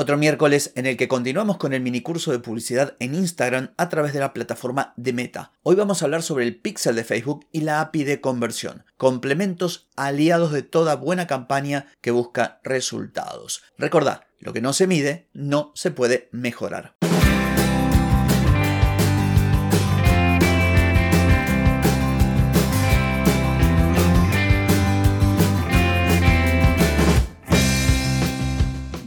Otro miércoles en el que continuamos con el minicurso de publicidad en Instagram a través de la plataforma de Meta. Hoy vamos a hablar sobre el pixel de Facebook y la API de conversión, complementos aliados de toda buena campaña que busca resultados. Recordad, lo que no se mide no se puede mejorar.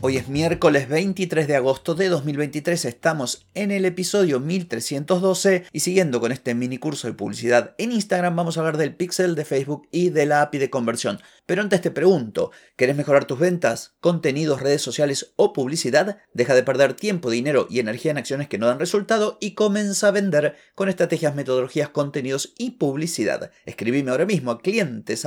Hoy es miércoles 23 de agosto de 2023, estamos en el episodio 1312 y siguiendo con este mini curso de publicidad en Instagram vamos a hablar del pixel de Facebook y de la API de conversión. Pero antes te pregunto, ¿querés mejorar tus ventas, contenidos, redes sociales o publicidad? Deja de perder tiempo, dinero y energía en acciones que no dan resultado y comienza a vender con estrategias, metodologías, contenidos y publicidad. Escribime ahora mismo a clientes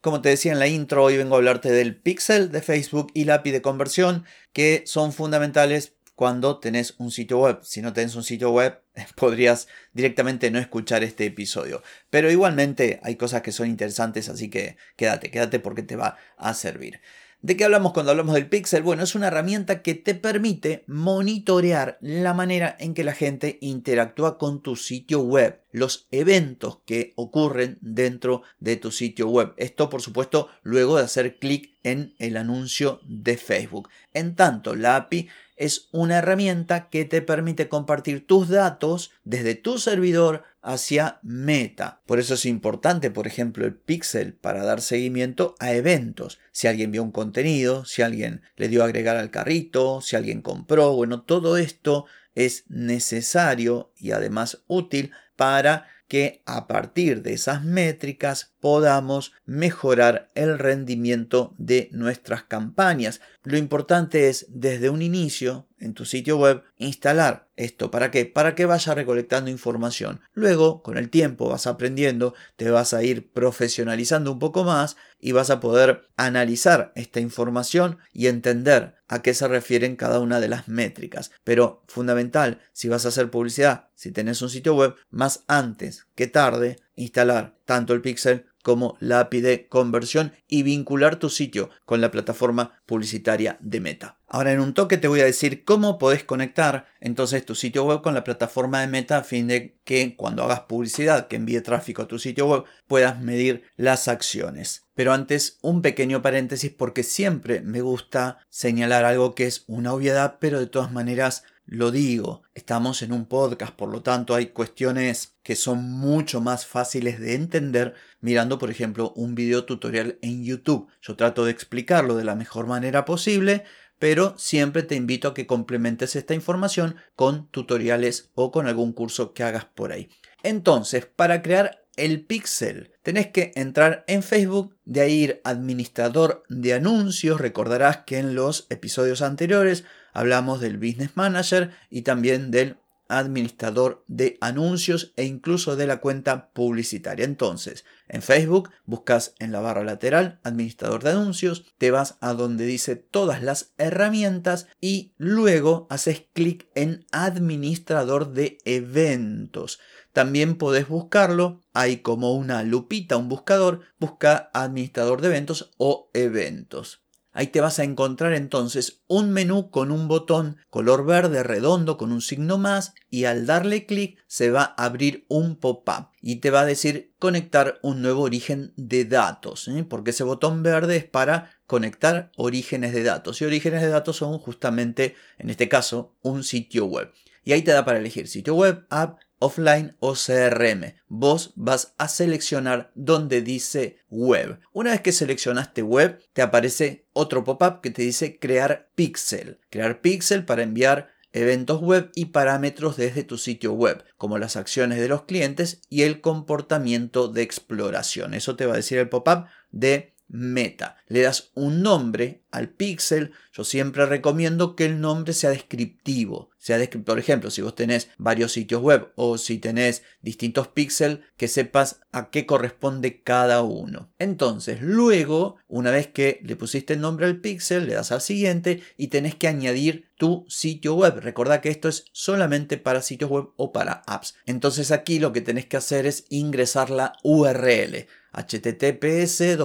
Como te decía en la intro, hoy vengo a hablarte del pixel de Facebook y la API de conversión que son fundamentales cuando tenés un sitio web. Si no tenés un sitio web, podrías directamente no escuchar este episodio. Pero igualmente hay cosas que son interesantes, así que quédate, quédate porque te va a servir. ¿De qué hablamos cuando hablamos del pixel? Bueno, es una herramienta que te permite monitorear la manera en que la gente interactúa con tu sitio web, los eventos que ocurren dentro de tu sitio web. Esto, por supuesto, luego de hacer clic en el anuncio de Facebook. En tanto, la API es una herramienta que te permite compartir tus datos desde tu servidor hacia Meta. Por eso es importante, por ejemplo, el pixel para dar seguimiento a eventos. Si alguien vio un contenido, si alguien le dio a agregar al carrito, si alguien compró, bueno, todo esto es necesario y además útil para que a partir de esas métricas podamos mejorar el rendimiento de nuestras campañas. Lo importante es desde un inicio en tu sitio web instalar esto. ¿Para qué? Para que vaya recolectando información. Luego, con el tiempo, vas aprendiendo, te vas a ir profesionalizando un poco más y vas a poder analizar esta información y entender a qué se refieren cada una de las métricas. Pero fundamental, si vas a hacer publicidad, si tenés un sitio web, más antes que tarde, instalar tanto el pixel como la API de conversión y vincular tu sitio con la plataforma publicitaria de Meta. Ahora en un toque te voy a decir cómo podés conectar entonces tu sitio web con la plataforma de Meta a fin de que cuando hagas publicidad que envíe tráfico a tu sitio web puedas medir las acciones. Pero antes un pequeño paréntesis porque siempre me gusta señalar algo que es una obviedad pero de todas maneras lo digo, estamos en un podcast, por lo tanto hay cuestiones que son mucho más fáciles de entender mirando, por ejemplo, un video tutorial en YouTube. Yo trato de explicarlo de la mejor manera posible, pero siempre te invito a que complementes esta información con tutoriales o con algún curso que hagas por ahí. Entonces, para crear el pixel. Tenés que entrar en Facebook, de ahí ir administrador de anuncios. Recordarás que en los episodios anteriores hablamos del Business Manager y también del administrador de anuncios e incluso de la cuenta publicitaria. Entonces, en Facebook buscas en la barra lateral administrador de anuncios, te vas a donde dice todas las herramientas y luego haces clic en administrador de eventos. También podés buscarlo, hay como una lupita, un buscador, busca administrador de eventos o eventos. Ahí te vas a encontrar entonces un menú con un botón color verde redondo con un signo más y al darle clic se va a abrir un pop-up y te va a decir conectar un nuevo origen de datos, ¿eh? porque ese botón verde es para conectar orígenes de datos y orígenes de datos son justamente en este caso un sitio web. Y ahí te da para elegir sitio web, app, offline o CRM. Vos vas a seleccionar donde dice web. Una vez que seleccionaste web, te aparece otro pop-up que te dice crear pixel. Crear pixel para enviar eventos web y parámetros desde tu sitio web, como las acciones de los clientes y el comportamiento de exploración. Eso te va a decir el pop-up de meta. Le das un nombre al pixel, yo siempre recomiendo que el nombre sea descriptivo. Sea por ejemplo, si vos tenés varios sitios web o si tenés distintos píxeles, que sepas a qué corresponde cada uno. Entonces, luego, una vez que le pusiste el nombre al píxel, le das al siguiente y tenés que añadir tu sitio web. Recordá que esto es solamente para sitios web o para apps. Entonces aquí lo que tenés que hacer es ingresar la URL https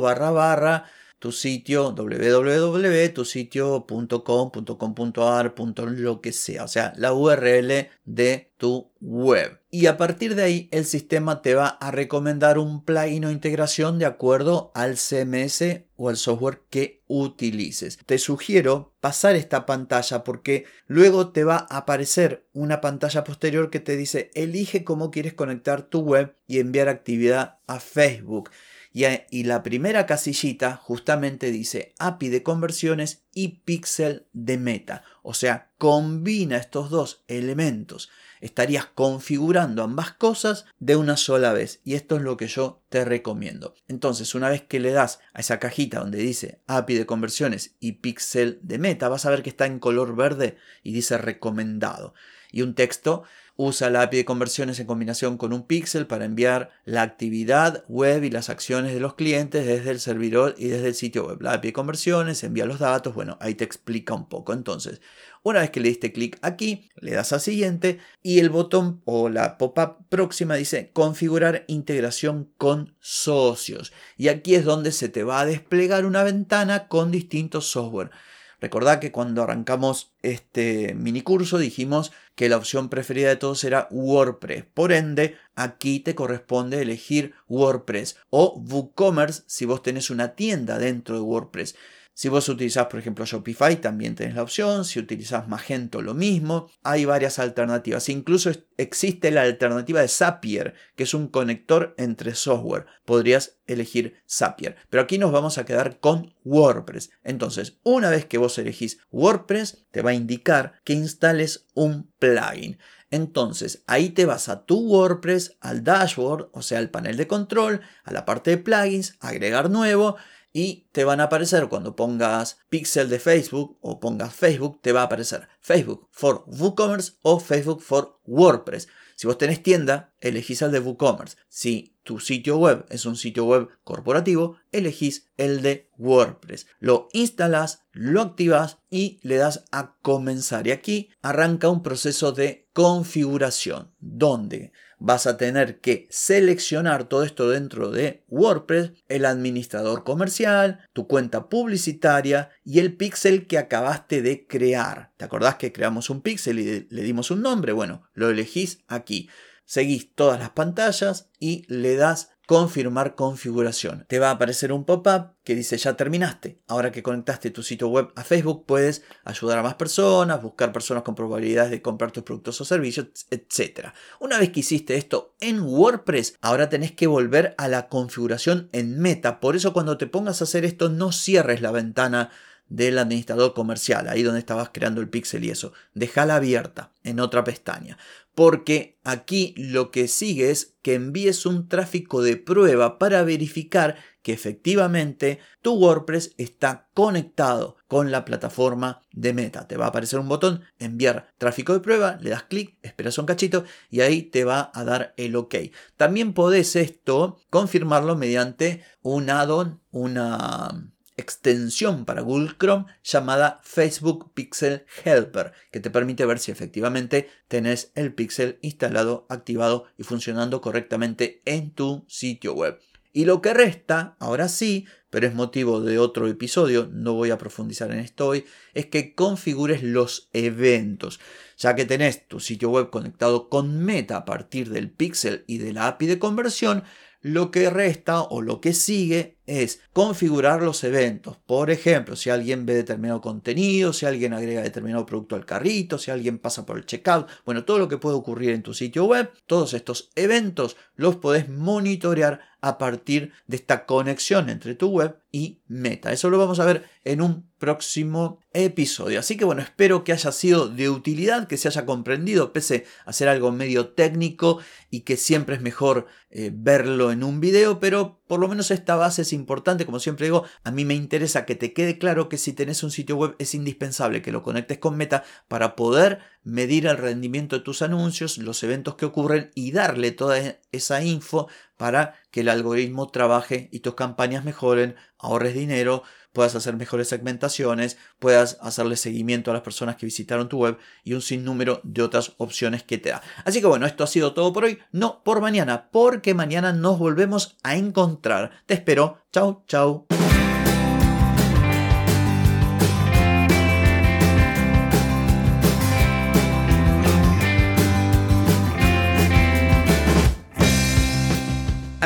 barra barra tu sitio www.tusitio.com.com.ar, lo que sea, o sea, la URL de tu web. Y a partir de ahí el sistema te va a recomendar un plugin o integración de acuerdo al CMS o al software que utilices. Te sugiero pasar esta pantalla porque luego te va a aparecer una pantalla posterior que te dice elige cómo quieres conectar tu web y enviar actividad a Facebook. Y, la primera casillita justamente dice API de conversiones y pixel de meta. O sea, combina estos dos elementos. Estarías configurando ambas cosas de una sola vez. Y esto es lo que yo te recomiendo. Entonces, una vez que le das a esa cajita donde dice API de conversiones y pixel de meta, vas a ver que está en color verde y dice recomendado. Y un texto Usa la API de conversiones en combinación con un pixel para enviar la actividad web y las acciones de los clientes desde el servidor y desde el sitio web. La API de conversiones envía los datos. Bueno, ahí te explica un poco. Entonces, una vez que le diste clic aquí, le das a siguiente y el botón o la pop-up próxima dice configurar integración con socios. Y aquí es donde se te va a desplegar una ventana con distintos software. Recordad que cuando arrancamos este mini curso dijimos que la opción preferida de todos era WordPress. Por ende, aquí te corresponde elegir WordPress o WooCommerce si vos tenés una tienda dentro de WordPress. Si vos utilizás, por ejemplo, Shopify, también tenés la opción. Si utilizás Magento, lo mismo. Hay varias alternativas. Incluso existe la alternativa de Zapier, que es un conector entre software. Podrías elegir Zapier. Pero aquí nos vamos a quedar con WordPress. Entonces, una vez que vos elegís WordPress, te va a indicar que instales un plugin. Entonces, ahí te vas a tu WordPress, al dashboard, o sea, al panel de control, a la parte de plugins, agregar nuevo y te van a aparecer cuando pongas pixel de Facebook o pongas Facebook, te va a aparecer Facebook for WooCommerce o Facebook for WordPress. Si vos tenés tienda, elegís el de WooCommerce. Si tu sitio web es un sitio web corporativo, elegís el de WordPress. Lo instalas, lo activas y le das a comenzar. Y aquí arranca un proceso de configuración donde vas a tener que seleccionar todo esto dentro de WordPress, el administrador comercial, tu cuenta publicitaria y el pixel que acabaste de crear. ¿Te acordás que creamos un pixel y le dimos un nombre? Bueno, lo elegís aquí. Seguís todas las pantallas y le das confirmar configuración. Te va a aparecer un pop-up que dice ya terminaste. Ahora que conectaste tu sitio web a Facebook puedes ayudar a más personas, buscar personas con probabilidades de comprar tus productos o servicios, etc. Una vez que hiciste esto en WordPress, ahora tenés que volver a la configuración en Meta. Por eso cuando te pongas a hacer esto no cierres la ventana del administrador comercial, ahí donde estabas creando el pixel y eso. Déjala abierta en otra pestaña. Porque aquí lo que sigue es que envíes un tráfico de prueba para verificar que efectivamente tu WordPress está conectado con la plataforma de Meta. Te va a aparecer un botón enviar tráfico de prueba, le das clic, esperas un cachito y ahí te va a dar el OK. También podés esto confirmarlo mediante un add-on, una extensión para Google Chrome llamada Facebook Pixel Helper, que te permite ver si efectivamente tenés el pixel instalado, activado y funcionando correctamente en tu sitio web. Y lo que resta, ahora sí, pero es motivo de otro episodio, no voy a profundizar en esto hoy, es que configures los eventos. Ya que tenés tu sitio web conectado con Meta a partir del pixel y de la API de conversión, lo que resta o lo que sigue es configurar los eventos. Por ejemplo, si alguien ve determinado contenido, si alguien agrega determinado producto al carrito, si alguien pasa por el checkout, bueno, todo lo que puede ocurrir en tu sitio web, todos estos eventos los podés monitorear a partir de esta conexión entre tu web y Meta. Eso lo vamos a ver en un próximo episodio. Así que bueno, espero que haya sido de utilidad, que se haya comprendido, pese a ser algo medio técnico y que siempre es mejor eh, verlo en un video, pero por lo menos esta base es importante, como siempre digo, a mí me interesa que te quede claro que si tenés un sitio web es indispensable que lo conectes con Meta para poder medir el rendimiento de tus anuncios, los eventos que ocurren y darle toda esa info para que el algoritmo trabaje y tus campañas mejoren, ahorres dinero, puedas hacer mejores segmentaciones, puedas hacerle seguimiento a las personas que visitaron tu web y un sinnúmero de otras opciones que te da. Así que bueno, esto ha sido todo por hoy, no por mañana, porque mañana nos volvemos a encontrar. Te espero. Chao, chao.